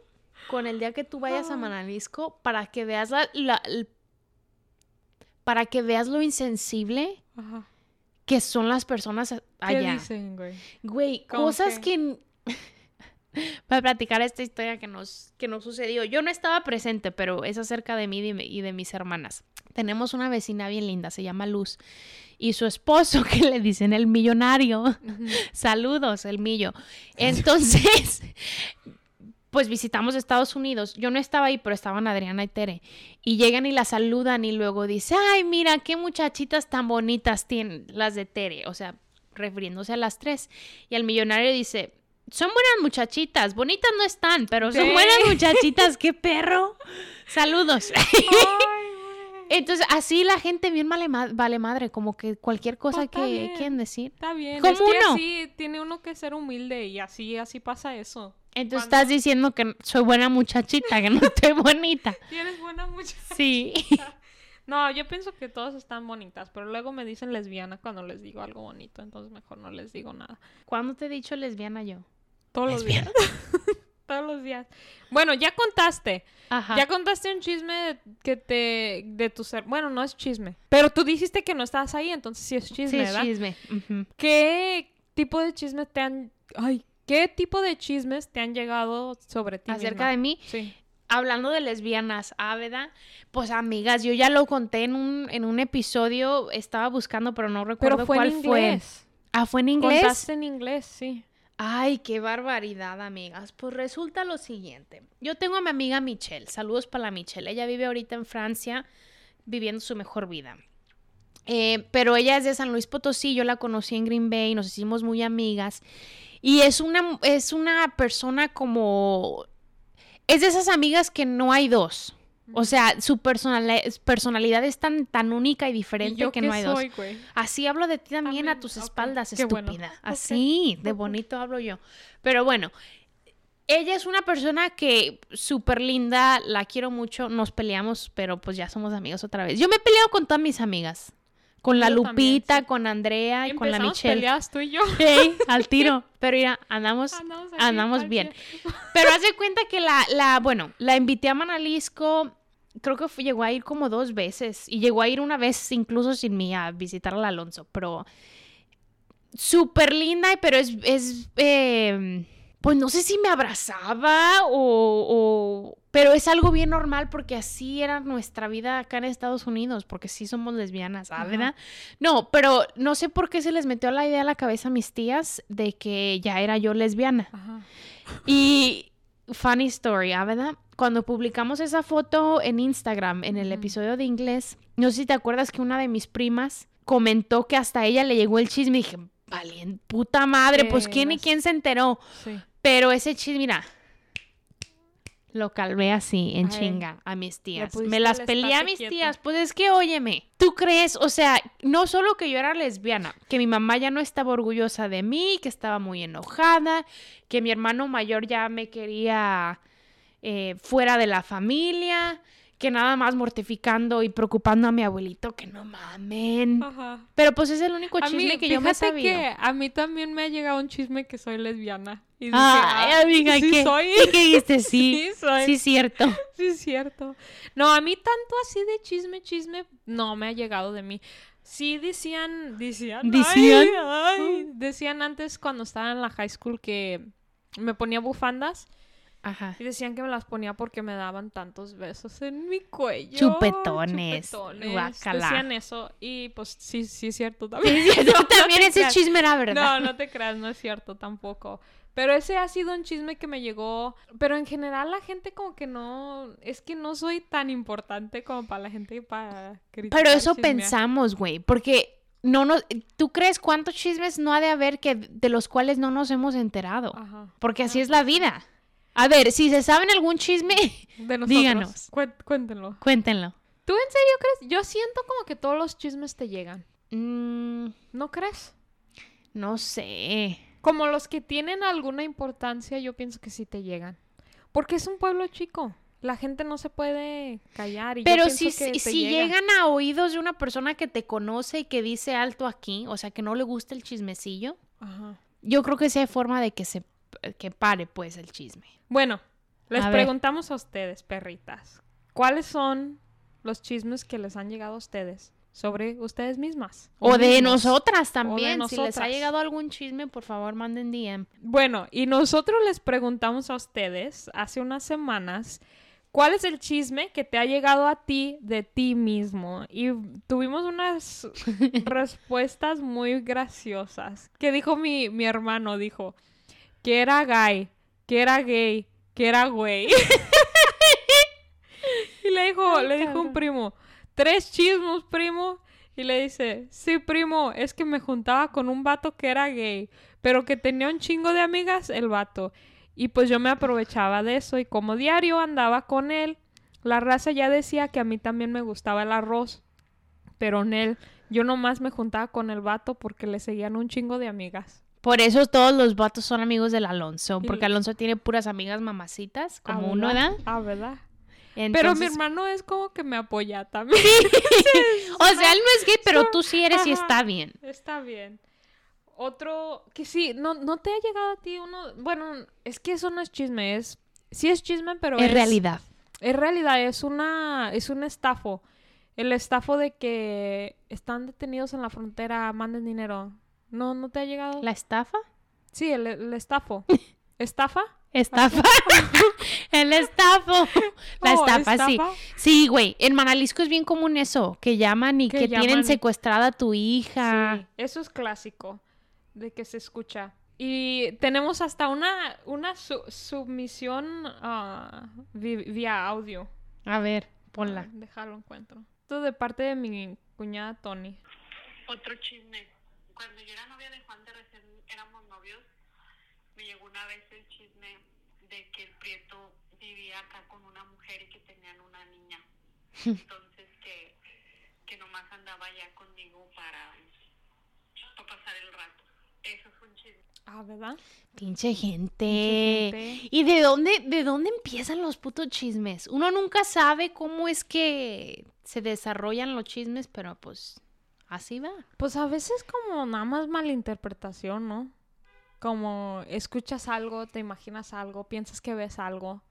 con el día que tú vayas a. Manalisco para que veas la, para que veas lo insensible Ajá. que son las personas ¿Qué allá. dicen, güey? Güey, ¿Cómo cosas qué? que... *laughs* Para platicar esta historia que nos, que nos sucedió. Yo no estaba presente, pero es acerca de mí y de mis hermanas. Tenemos una vecina bien linda, se llama Luz. Y su esposo, *laughs* que le dicen el millonario. Saludos, el millo. Entonces, pues visitamos Estados Unidos. Yo no estaba ahí, pero estaban Adriana y Tere. Y llegan y la saludan y luego dice, ay, mira, qué muchachitas tan bonitas tienen las de Tere. O sea, refiriéndose a las tres. Y el millonario dice, son buenas muchachitas, bonitas no están, pero son buenas *laughs* muchachitas, qué perro. Saludos. Ay. Entonces, así la gente bien vale, ma- vale madre, como que cualquier cosa Pues, que bien. quieren decir. Está bien. ¿Cómo es que uno? así tiene uno que ser humilde y así, así pasa eso. Entonces Cuando- estás diciendo que soy buena muchachita, que no *laughs* estoy bonita. Tienes buena muchacha. Sí. *laughs* No, yo pienso que todas están bonitas, pero luego me dicen lesbiana cuando les digo algo bonito, entonces mejor no les digo nada. ¿Cuándo te he dicho lesbiana yo? Todos los días. *laughs* Todos los días. Bueno, ya contaste. Ajá. Ya contaste un chisme que te de tu ser. Bueno, no es chisme. Pero tú dijiste que no estabas ahí, entonces sí es chisme, sí, es ¿verdad? chisme. Ujú. ¿Qué tipo de chismes te han ay, qué tipo de chismes te han llegado sobre ti Acerca de mí, Sí. hablando de lesbianas, Áveda, pues amigas, yo ya lo conté en un, en un episodio, estaba buscando, pero no recuerdo Pero fue cuál en inglés. fue. Ah, ¿fue en inglés? Contaste en inglés, sí. Ay, qué barbaridad, amigas. Pues resulta lo siguiente. Yo tengo a mi amiga Michelle. Saludos para la Michelle. Ella vive ahorita en Francia, viviendo su mejor vida. Eh, pero ella es de San Luis Potosí. Yo la conocí en Green Bay, nos hicimos muy amigas. Y es una, es una persona como... Es de esas amigas que no hay dos. O sea, su personali- personalidad es tan, tan única y ¿Y diferente yo que no hay dos. Así hablo de ti también a mí- tus espaldas, bueno. estúpida. Así, de bonito hablo yo. Pero bueno, ella es una persona que súper linda, la quiero mucho, nos peleamos, pero pues ya somos amigos otra vez. Yo me he peleado con todas mis amigas. Con la Yo también, Lupita, sí. con Andrea y con la Michelle. peleadas tú y yo. *laughs* Ey, al *laughs* tiro. Pero mira, andamos, Andamos, andamos bien. *laughs* Pero haz de cuenta que la, la, bueno, la invité a Manalisco, creo que fue- llegó a ir como dos veces. Y llegó a ir una vez incluso sin mí a visitar al Alonso. Pero súper linda, pero es, es eh, pues no sé si me abrazaba o, o- Pero es algo bien normal porque así era nuestra vida acá en Estados Unidos, porque sí somos lesbianas, ¿ah. ¿verdad? No, pero no sé por qué se les metió la idea a la cabeza a mis tías de que ya era yo lesbiana. Ajá. Y funny story, ¿ah, ¿verdad? Cuando publicamos esa foto en Instagram, en el episodio de inglés, no sé si te acuerdas que una de mis primas comentó que hasta ella le llegó el chisme y dije, vale, puta madre, pues quién y quién se enteró. Sí. Pero ese chisme, mira, lo calvé así, en Ay, chinga, a mis tías. Me las el peleé a mis quieto. tías. Pues es que, óyeme, ¿tú crees? O sea, no solo que yo era lesbiana, que mi mamá ya no estaba orgullosa de mí, que estaba muy enojada, que mi hermano mayor ya me quería eh, fuera de la familia, que nada más mortificando y preocupando a mi abuelito, que no mamen. Ajá. Pero pues es el único chisme mí, que yo me sabido. que a mí también me ha llegado un chisme que soy lesbiana. Y dije, Ay, ah, amiga, sí ¿qué? soy. *laughs* ¿Y qué dijiste? *laughs* Sí, Sí, soy. sí, cierto. *laughs* Sí, es cierto. No, a mí tanto así de chisme, chisme, no me ha llegado de mí. Sí decían, decían, ¿Decían? ay, ay, decían antes cuando estaba en la high school que me ponía bufandas Ajá. y decían que me las ponía porque me daban tantos besos en mi cuello. Chupetones, chupetones. guácala. Decían eso y pues sí, sí es cierto también. Sí, No, ese chisme era verdad. No, no te creas, no es cierto tampoco. Pero ese ha sido un chisme que me llegó. Pero en general la gente como que no... Es que no soy tan importante como para la gente para criticar. Pero eso chismear. pensamos, güey, porque no nos, ¿tú crees cuántos chismes no ha de haber que de los cuales no nos hemos enterado? Ajá. Porque así es la vida. A ver, si se saben algún chisme, *laughs* De nosotros. Díganos. Cué- cuéntenlo. cuéntenlo. ¿Tú en serio crees? Yo siento como que todos los chismes te llegan. Mm, ¿No crees? no sé. Como los que tienen alguna importancia, yo pienso que sí te llegan. Porque es un pueblo chico. La gente no se puede callar. Y yo Pero pienso si, que si, te si llega. llegan a oídos de una persona que te conoce y que dice alto aquí, o sea, que no le gusta el chismecillo, Ajá. yo creo que sí hay forma de que se que pare pues el chisme. Bueno, les A ver. preguntamos a ustedes, perritas, ¿cuáles son los chismes que les han llegado a ustedes sobre ustedes mismas? O de mismos? nosotras también. Si les ha nosotras. llegado algún chisme, por favor, manden DM. Bueno, y nosotros les preguntamos a ustedes hace unas semanas cuál es el chisme que te ha llegado a ti de ti mismo. Y tuvimos unas *laughs* respuestas muy graciosas. Que dijo mi, mi hermano, dijo que era gay, que era gay, que era güey. *laughs* y le dijo, Ay, le dijo un primo, tres chismos, primo. Y le dice, sí, primo, es que me juntaba con un vato que era gay, pero que tenía un chingo de amigas el vato. Y pues yo me aprovechaba de eso y como diario andaba con él, la raza ya decía que a mí también me gustaba el arroz. Pero en él, yo nomás me juntaba con el vato porque le seguían un chingo de amigas. Por eso todos los vatos son amigos del Alonso, porque Alonso tiene puras amigas mamacitas, como Ah, uno. ¿verdad? Ah, ¿verdad? Pero mi hermano es como que me apoya también. *laughs* *laughs* O sea, él no es gay, pero tú sí eres y está bien. Está bien. Otro que sí, no, no te ha llegado a ti uno. Bueno, es que eso no es chisme, es. Sí es chisme, pero Es realidad. En realidad es una. es un estafo. El estafo de que están detenidos en la frontera, manden dinero. No, no te ha llegado. ¿La estafa? Sí, el, el estafo. *laughs* ¿Estafa? Estafa. *laughs* el estafo. La Oh, estafa, sí. ¿estafa? Sí, güey. En Manalisco es bien común eso, que llaman y Que que, tienen secuestrada a tu hija. Sí, eso es clásico de que se escucha. Y tenemos hasta una, una su- submisión vi- vía audio. A ver, ponla. Ah, Déjalo encuentro. Esto de parte de mi cuñada Tony. Otro chisme. Cuando yo era novia de me llegó una vez el chisme de que el Prieto vivía acá con una mujer y que tenían una niña. *laughs* Entonces que, que nomás andaba ya conmigo para, para pasar el rato. Eso fue un chisme. Ah, ¿verdad? Pinche gente. gente. ¿Y de dónde, de dónde empiezan los putos chismes? Uno nunca sabe cómo es que se desarrollan los chismes, pero pues así va. Pues a veces como nada más malinterpretación, ¿no? Como escuchas algo, te imaginas algo, piensas que ves algo.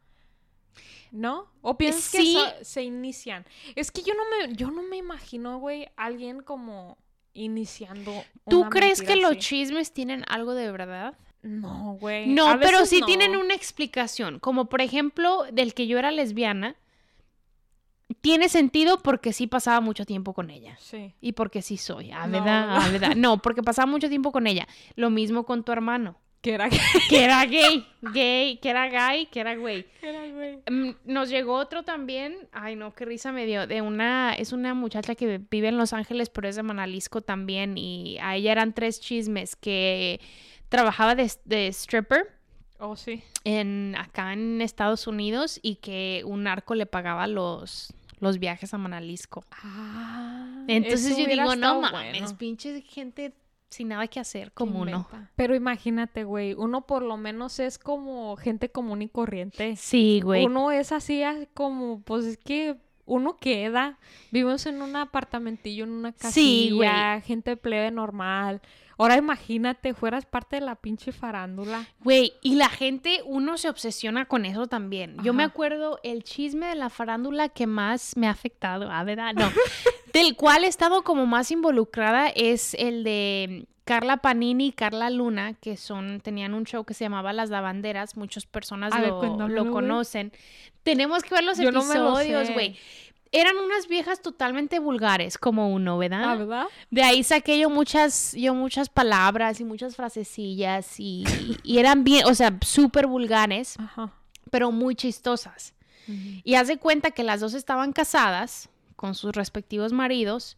¿No? O piensas Sí. que so- se inician. Es que yo no me, yo no me imagino, güey, alguien como iniciando. ¿Tú una crees que los chismes tienen algo de verdad? No, güey. No, pero sí no. tienen una explicación. Como por ejemplo, del que yo era lesbiana, tiene sentido porque sí pasaba mucho tiempo con ella. Sí. Y porque sí soy, ah, No, ¿verdad? ¿verdad? Ah, ¿verdad? No, porque pasaba mucho tiempo con ella. Lo mismo con tu hermano. Que era Que era gay, gay, que era gay, que era güey. que era, güey. Mm, Nos llegó otro también, ay no, qué risa me dio, de una, es una muchacha que vive en Los Ángeles, pero es de Manalisco también, y a ella eran tres chismes, que trabajaba de, de stripper Oh, sí. en, acá en Estados Unidos y que un narco le pagaba los, los viajes a Manalisco. Ah. Entonces yo digo, no mames, bueno. pinche gente sin nada que hacer como uno. Pero imagínate, güey, uno por lo menos es como gente común y corriente. Sí, güey. Uno es así como, pues es que uno queda. Vivimos en un apartamentillo, en una Sí, güey. casilla, gente plebe normal. Ahora imagínate, fueras parte de la pinche farándula. Güey, y la gente, uno se obsesiona con eso también. Yo me acuerdo el chisme de la farándula que más me ha afectado, ah, ¿verdad? No. *laughs* del cual he estado como más involucrada es el de Carla Panini y Carla Luna, que son, tenían un show que se llamaba Las Lavanderas. Muchas personas A lo, lo conocen. Tenemos que ver los Yo episodios, güey. Eran unas viejas totalmente vulgares, como uno, ¿verdad? Ah, ¿verdad? De ahí saqué yo muchas, yo muchas palabras y muchas frasecillas y, *laughs* y eran bien, o sea, súper vulgares, Ajá. pero muy chistosas. Y haz de cuenta que las dos estaban casadas con sus respectivos maridos,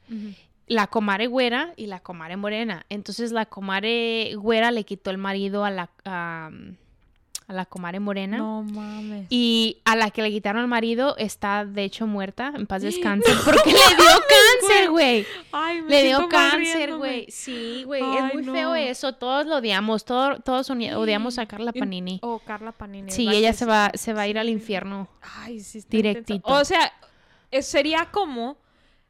la comare güera y la comare morena. Entonces la comare güera le quitó el marido a la, a la comare morena. No mames. Y a la que le quitaron el marido está de hecho muerta, en paz *gasps* descanse, porque le dio cáncer, güey. Le dio cáncer, güey. Sí, güey. Es muy no. feo eso. Todos lo odiamos. todo- todos odiamos a Carla Panini. Oh, Carla Panini. Sí, la ella se va, se va a ir al infierno. Ay, sí, está Directito. O sea, eh, sería como.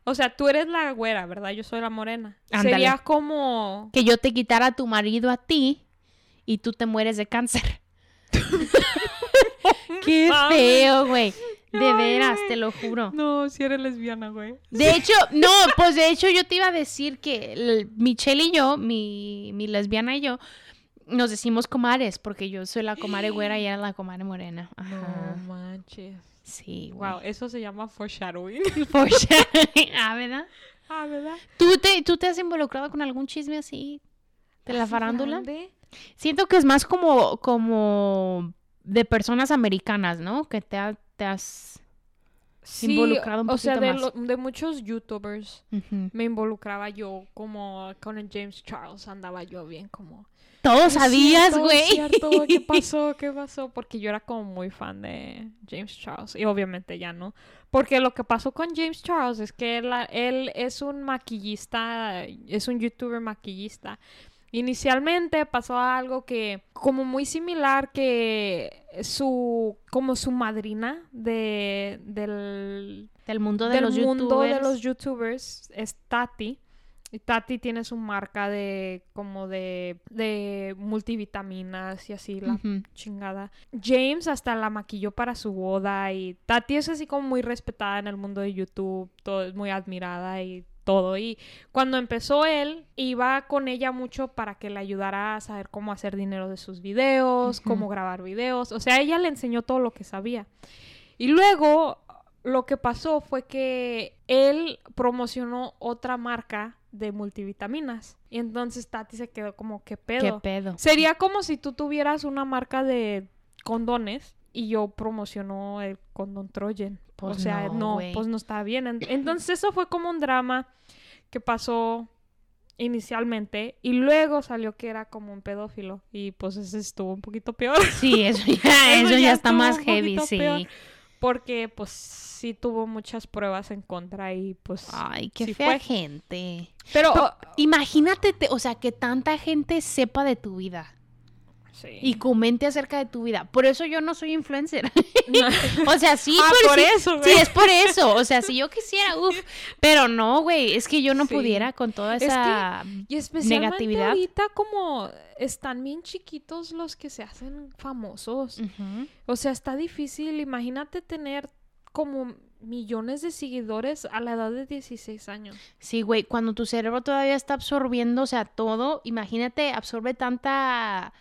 O sea, tú eres la güera, ¿verdad? Yo soy la morena. Ándale. Sería como. Que yo te quitara a tu marido a ti y tú te mueres de cáncer. *laughs* Qué feo, güey. De Ay, veras, te lo juro. No, si eres lesbiana, güey. De hecho, no, pues de hecho yo te iba a decir que el- Michelle y yo, mi, mi lesbiana y yo, nos decimos comares, porque yo soy la comare güera y ella la comare morena. Ajá. No manches. Sí, Wow, eso se llama foreshadowing. *laughs* For sure. ah, ¿verdad? ah, ¿verdad? ¿Tú te, ¿Tú te has involucrado con algún chisme así de la ¿Así farándula? grande? Siento que es más como, como de personas americanas, ¿no? Que te, ha- te has... Sí, Involucrado un o sea, poquito de, más. lo- de muchos youtubers Ujú. me involucraba yo como con el James Charles andaba yo bien como Todo "Es sabías, güey. ¿qué *laughs* pasó? ¿Qué pasó? Porque yo era como muy fan de James Charles y obviamente ya no. Porque lo que pasó con James Charles es que él, él es un maquillista, es un youtuber maquillista. Inicialmente pasó algo que como muy similar que su como su madrina de del Del mundo de del los mundo youtubers. de los youtubers es Tati. Y Tati tiene su marca de como de, de multivitaminas y así la chingada. James hasta la maquilló para su boda y Tati es así como muy respetada en el mundo de YouTube, todo es muy admirada y todo. Y cuando empezó él, iba con ella mucho para que le ayudara a saber cómo hacer dinero de sus videos, cómo grabar videos. O sea, ella le enseñó todo lo que sabía. Y luego lo que pasó fue que él promocionó otra marca de multivitaminas. Y entonces Tati se quedó como, ¿qué ¿Qué pedo? pedo? Sería como si tú tuvieras una marca de condones y yo promocionó el condón Trojan. Pues o sea, no, pues no está bien. En- Entonces eso fue como un drama que pasó inicialmente y luego salió que era como un pedófilo y pues ese estuvo un poquito peor Sí, eso ya, Eso *laughs* eso ya ya está más heavy, sí. peor. porque pues sí tuvo muchas pruebas en contra y pues Ay, qué sí fea fue. gente. pero Pero oh, imagínate, te- o sea, que tanta gente sepa de tu vida sí. y comente acerca de tu vida. Por eso yo no soy influencer. No. *laughs* *laughs* o sea, sí, Ah, por sí, eso, sí, es por eso. O sea, si yo *laughs* quisiera, uff. Pero no, güey, es que yo no Sí. pudiera con toda Es que- esa... Y especialmente negatividad. ahorita como están bien chiquitos los que se hacen famosos. O sea, está difícil. Imagínate tener como millones de seguidores a la edad de 16 años. Sí, güey, cuando tu cerebro todavía está absorbiendo, o sea, todo, imagínate, absorbe tanta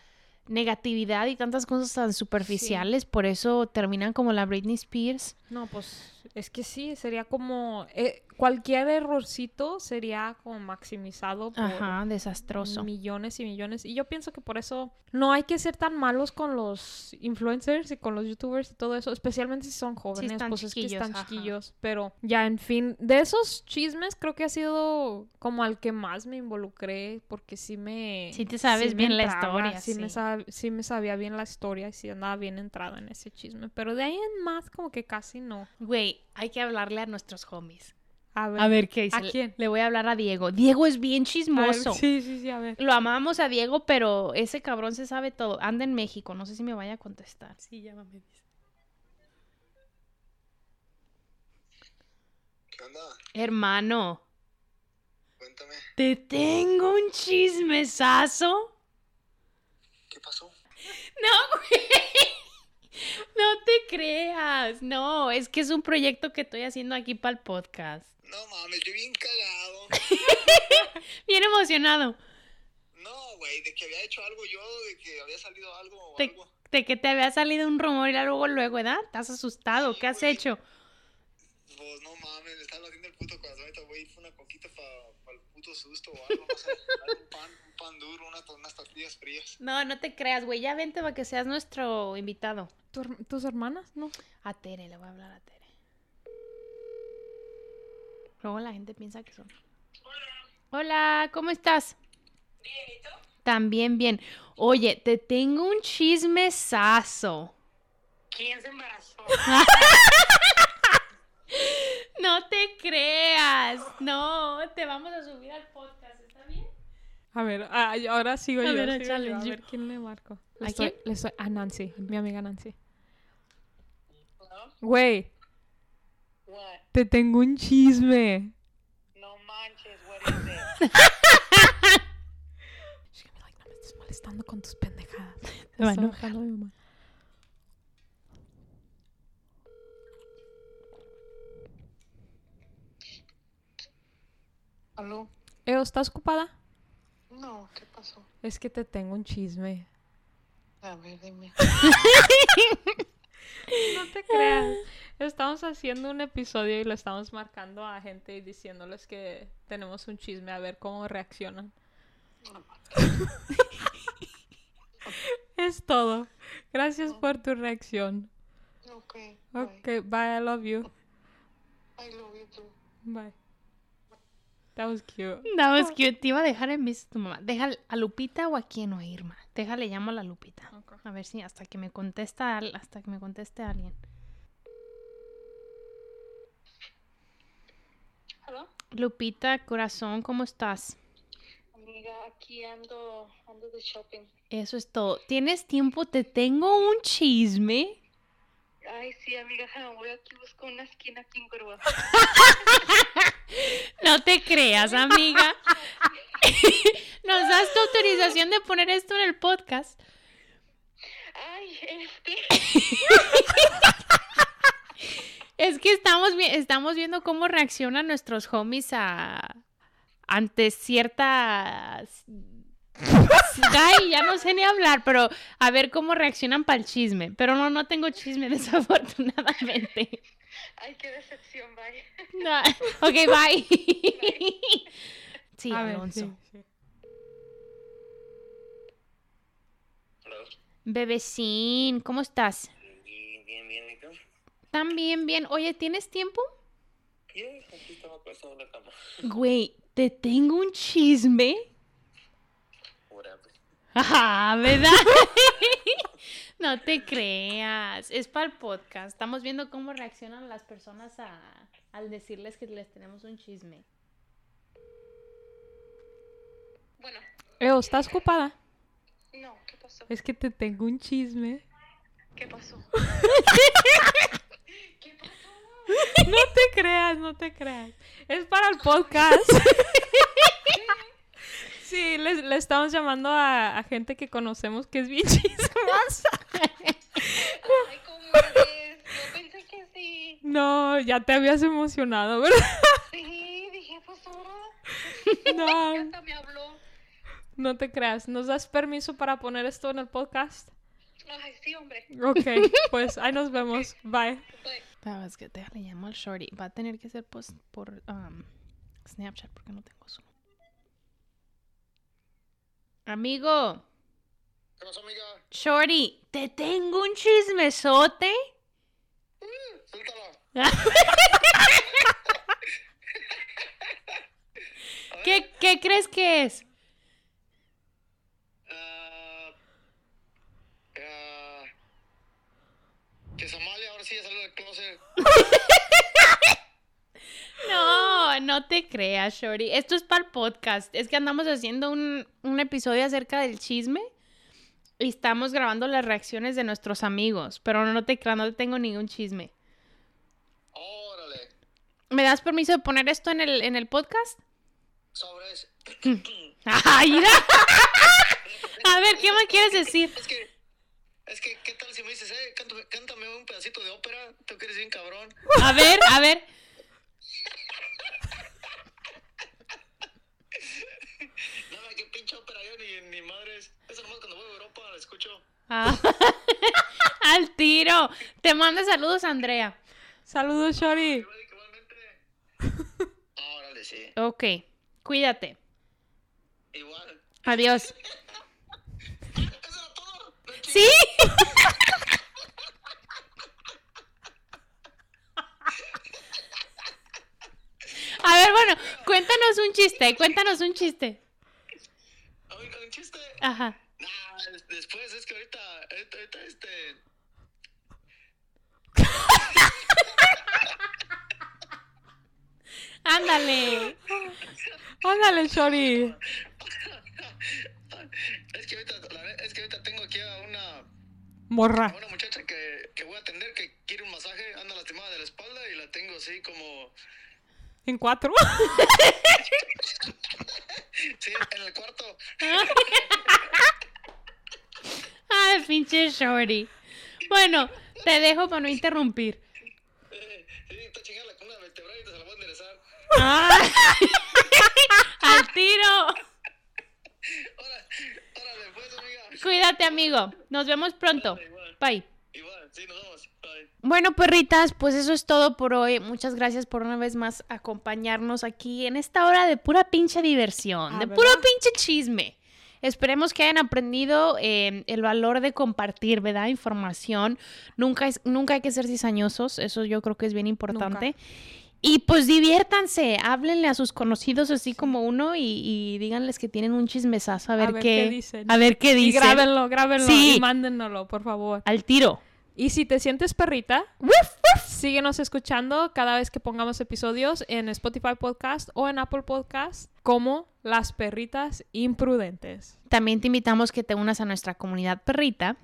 negatividad y tantas cosas tan superficiales, por eso terminan como la Britney Spears. No, pues es que sí, sería como eh, cualquier errorcito sería como maximizado por Ajá, desastroso. millones y millones. Y yo pienso que por eso no hay que ser tan malos con los influencers y con los youtubers y todo eso, especialmente si son jóvenes, están pues es que están ajá. chiquillos. Pero ya, en fin, de esos chismes creo que ha sido como al que más me involucré porque sí me... Sí te sabes me bien la entraba, historia, Sí, Me sí. sab- sí me sabía bien la historia y sí andaba bien entrada en ese chisme. Pero de ahí en más como que casi no. Güey, hay que hablarle a nuestros homies. A ver. A ver qué dice. ¿A quién? Le voy a hablar a Diego. Diego es bien ver, chismoso. Sí, sí, sí, a ver. Lo amamos a Diego, pero ese cabrón se sabe todo. Anda en México, no sé si me vaya a contestar. Sí, llámame. dice. ¿Qué onda? Hermano, Cuéntame, te tengo un chismesazo. ¿qué pasó? No, güey. *laughs* No te creas. No, es que es un proyecto que estoy haciendo aquí para el podcast. No mames, yo bien cagado. *laughs* Bien emocionado. No, güey, de que había hecho algo yo, de que había salido algo o Te- algo. De que te había salido un rumor y luego, luego, ¿verdad? ¿Estás asustado? Sí, ¿Qué has hecho? Pues no mames, le estaba haciendo el puto corazón, ahorita voy a ir una coquita para puto susto o algo, no sé. *laughs* un pan, un pan duro, una unas tortillas frías. No, no te creas, güey. Ya vente para que seas nuestro invitado. ¿Tu ¿Tus hermanas? No. A Tere, le voy a hablar a Tere. Luego la gente piensa que son. Hola, ¿cómo estás? Bien, ¿y tú? También bien. Oye, te tengo un chismesazo. ¿Quién se embarazó? *laughs* No te creas. No, te vamos a subir al podcast, ¿está bien? A ver, ah, ahora sigo A yo. ver, sigo échale, yo. A ver, ¿quién le marco? Le ¿A estoy- quién? le estoy- a Nancy, mi amiga Nancy. Güey, What? te tengo un chisme. No manches, what is it? She's gonna be like, no me estés molestando con tus pendejadas. Me va a Está enojar. enojando mi mamá. ¿Aló? Eo, ¿estás ocupada? No, ¿qué pasó? Es que te tengo un chisme. A ver, dime. *laughs* No te creas. Estamos haciendo un episodio y lo estamos marcando a gente y diciéndoles que tenemos un chisme a ver cómo reaccionan. Es todo. Gracias por tu reacción. Ok, bye. Ok, bye, I love you. I love you too. Bye. That was cute. No, es que te iba a dejar en vista tu mamá. Deja a Lupita o a quién o a Irma. Déjale, llamo a la Lupita. Ok. A ver si hasta que me contesta al- hasta que me conteste alguien. ¿Aló? Lupita, corazón, ¿cómo estás? Amiga, aquí ando, ando de shopping. Eso es todo. ¿Tienes tiempo? Te tengo un chisme. Ay, sí, amiga, *laughs* voy aquí, busco una esquina aquí en Grúa. *laughs* *laughs* No te creas, amiga. *laughs* Nos das tu autorización de poner esto en el podcast. Ay, este... *laughs* Es que estamos, vi- estamos viendo cómo reaccionan nuestros homies a ante ciertas Ay, ya no sé ni hablar, pero a ver cómo reaccionan para el chisme. Pero no, no tengo chisme, desafortunadamente. Ay, qué decepción, vaya. *laughs* No. Ok, bye. Sí, A ver, Alonso. sí, sí. Hola. Bebecín, ¿cómo estás? Bien, bien, bien, ¿y tú? También bien. Oye, ¿tienes tiempo? Bien, aquí estaba en la cama. *laughs* Güey, te tengo un chisme. Whatever. *laughs* Ah, ¿verdad? No te creas. Es para el podcast. Estamos viendo cómo reaccionan las personas a, al decirles que les tenemos un chisme. Bueno, Eo, ¿estás ocupada? no, ¿qué pasó? Es que te tengo un chisme. ¿Qué pasó? *laughs* ¿Qué pasó? No te creas, no te creas. Es para el podcast. *laughs* Sí, le, le estamos llamando a, a gente que conocemos que es bien *laughs* chismosa. Ay, ¿cómo es? Yo pensé que sí. No, ya te habías emocionado, ¿verdad? Sí, dije, pues ahora. No, *laughs* Hasta me habló. no te creas. ¿Nos das permiso para poner esto en el podcast? Ay, sí, hombre. Ok, pues ahí nos vemos. *laughs* Bye. Bye. Pero es que te le llamo al shorty. Va a tener que ser post por um, Snapchat porque no tengo su. Amigo, ¿Qué pasó, amiga? shorty, te tengo un chismesote. *laughs* ¿Qué, ¿Qué crees que es? Ah, ah, que Somalia ahora sí ya salió del closet. No, te creas, Shorty. Esto es para el podcast. Es que andamos haciendo un, un episodio acerca del chisme y estamos grabando las reacciones de nuestros amigos. Pero no te creas, no te tengo ningún chisme. Órale. ¿Me das permiso de poner esto en el, en el podcast? Sobres. *clears throat* ¡Ay, mira! *laughs* A ver, ¿qué me quieres decir? Es que, es que, ¿qué tal si me dices, eh, cántame, cántame un pedacito de ópera? Tú que eres bien cabrón. A ver, a ver. Nada, que pinche ópera yo ni, ni madres. Eso nomás cuando voy a Europa la escucho. Ah, *laughs* Al tiro. Te manda saludos, Andrea. Saludos, Shori. Igualmente. *laughs* Órale, sí. Ok, cuídate. Igual. Adiós. *laughs* ¿Eso era todo? No chingues. ¿Sí? A ver, bueno, cuéntanos un chiste, cuéntanos un chiste. Ajá. Nah, des- después es que ahorita, ahorita, ahorita, este. Ándale. Ándale, Shorty. Es que ahorita, es que ahorita tengo aquí a una, a Morra. una muchacha que, que voy a atender que quiere un masaje, anda lastimada de la espalda y la tengo así como, En cuatro. *laughs* sí, en el cuarto. *laughs* Ay, pinche shorty. Bueno, te dejo para no interrumpir. Eh, sí, la columna vertebral y te se la voy a enderezar. *laughs* ¡Al tiro! Ahora, amiga. Cuídate, amigo. Nos vemos pronto. Bye. Igual, sí, nos vemos. Bueno, perritas, pues eso es todo por hoy. Muchas gracias por una vez más acompañarnos aquí en esta hora de pura pinche diversión, Ah, de ¿verdad? puro pinche chisme. Esperemos que hayan aprendido eh, el valor de compartir, ¿verdad? Información. Nunca, es, nunca hay que ser cizañosos, eso yo creo que es bien importante. Y pues diviértanse, háblenle a sus conocidos así como uno y, y díganles que tienen un chismesazo a ver, ver qué, qué dicen. A ver qué Y dicen. grábenlo, grábenlo Sí. y mándenlo, por favor. Al tiro. Y si te sientes perrita, síguenos escuchando cada vez que pongamos episodios en Spotify Podcast o en Apple Podcast como Las Perritas Imprudentes. También te invitamos que te unas a nuestra comunidad perrita.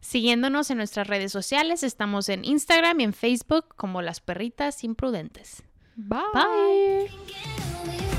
Siguiéndonos en nuestras redes sociales, estamos en Instagram y en Facebook como las perritas imprudentes. Bye. Bye.